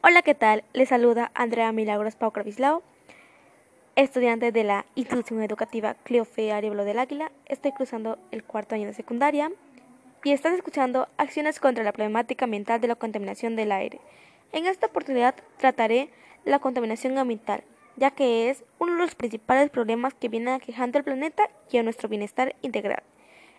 Hola, ¿qué tal? Les saluda Andrea Milagros Paucar Bislao, estudiante de la institución educativa Cleofe Arevalo del Águila. Estoy cruzando el cuarto año de secundaria y estás escuchando Acciones contra la problemática ambiental de la contaminación del aire. En esta oportunidad trataré la contaminación ambiental, ya que es uno de los principales problemas que vienen aquejando al planeta y a nuestro bienestar integral.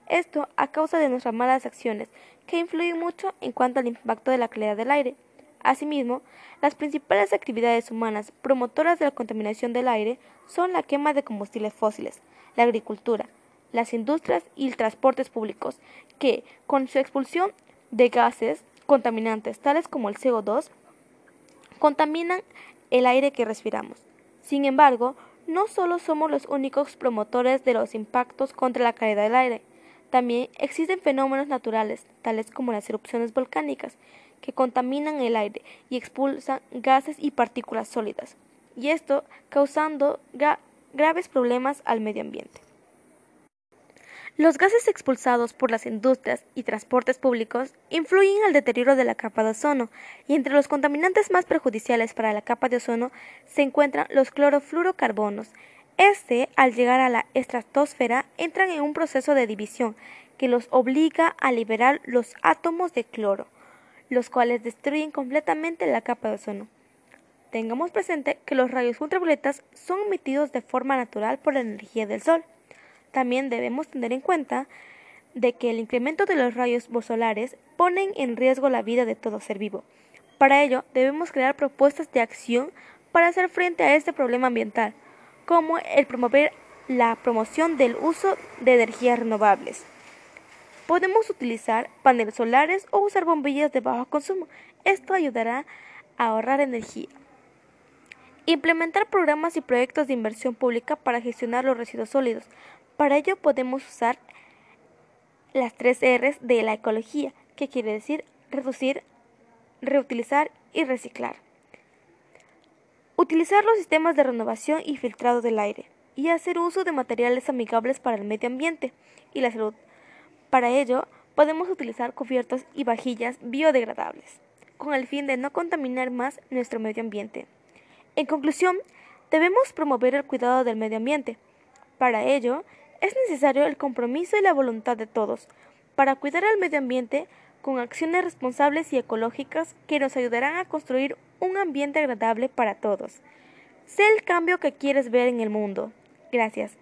Esto a causa de nuestras malas acciones, que influyen mucho en cuanto al impacto de la calidad del aire. Asimismo, las principales actividades humanas promotoras de la contaminación del aire son la quema de combustibles fósiles, la agricultura, las industrias y transportes públicos, que, con su expulsión de gases contaminantes tales como el CO2, contaminan el aire que respiramos. Sin embargo, no solo somos los únicos promotores de los impactos contra la calidad del aire, también existen fenómenos naturales, tales como las erupciones volcánicas, que contaminan el aire y expulsan gases y partículas sólidas, y esto causando graves problemas al medio ambiente. Los gases expulsados por las industrias y transportes públicos influyen al deterioro de la capa de ozono, y entre los contaminantes más perjudiciales para la capa de ozono se encuentran los clorofluorocarbonos, este, al llegar a la estratosfera, entran en un proceso de división que los obliga a liberar los átomos de cloro, los cuales destruyen completamente la capa de ozono. Tengamos presente que los rayos ultravioletas son emitidos de forma natural por la energía del Sol. También debemos tener en cuenta de que el incremento de los rayos solares ponen en riesgo la vida de todo ser vivo. Para ello, debemos crear propuestas de acción para hacer frente a este problema ambiental como el promover la promoción del uso de energías renovables. Podemos utilizar paneles solares o usar bombillas de bajo consumo. Esto ayudará a ahorrar energía. Implementar programas y proyectos de inversión pública para gestionar los residuos sólidos. Para ello podemos usar las tres R's de la ecología, que quiere decir reducir, reutilizar y reciclar. Utilizar los sistemas de renovación y filtrado del aire y hacer uso de materiales amigables para el medio ambiente y la salud. Para ello, podemos utilizar cubiertos y vajillas biodegradables, con el fin de no contaminar más nuestro medio ambiente. En conclusión, debemos promover el cuidado del medio ambiente. Para ello, es necesario el compromiso y la voluntad de todos, para cuidar al medio ambiente con acciones responsables y ecológicas que nos ayudarán a construir un ambiente agradable para todos. Sé el cambio que quieres ver en el mundo. Gracias.